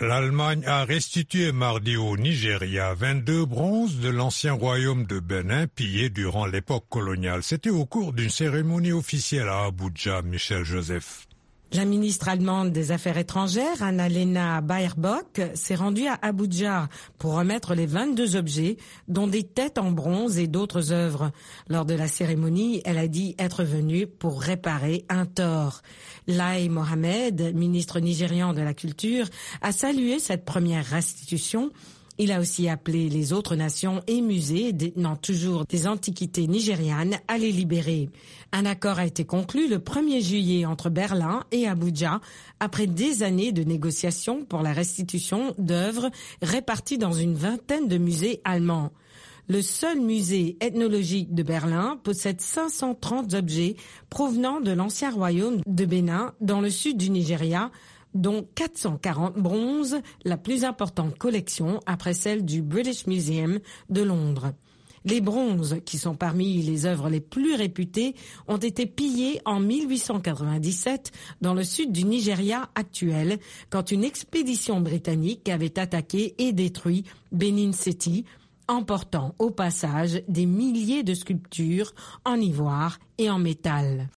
L'Allemagne a restitué mardi au Nigeria 22 bronzes de l'ancien royaume de Bénin pillés durant l'époque coloniale. C'était au cours d'une cérémonie officielle à Abuja, Michel Joseph. La ministre allemande des Affaires étrangères, Annalena Baerbock, s'est rendue à Abuja pour remettre les 22 objets, dont des têtes en bronze et d'autres œuvres. Lors de la cérémonie, elle a dit être venue pour réparer un tort. Lai Mohamed, ministre nigérian de la Culture, a salué cette première restitution il a aussi appelé les autres nations et musées détenant toujours des antiquités nigérianes à les libérer. Un accord a été conclu le 1er juillet entre Berlin et Abuja après des années de négociations pour la restitution d'œuvres réparties dans une vingtaine de musées allemands. Le seul musée ethnologique de Berlin possède 530 objets provenant de l'ancien royaume de Bénin dans le sud du Nigeria, dont 440 bronzes, la plus importante collection après celle du British Museum de Londres. Les bronzes, qui sont parmi les œuvres les plus réputées, ont été pillés en 1897 dans le sud du Nigeria actuel, quand une expédition britannique avait attaqué et détruit Benin City, emportant au passage des milliers de sculptures en ivoire et en métal.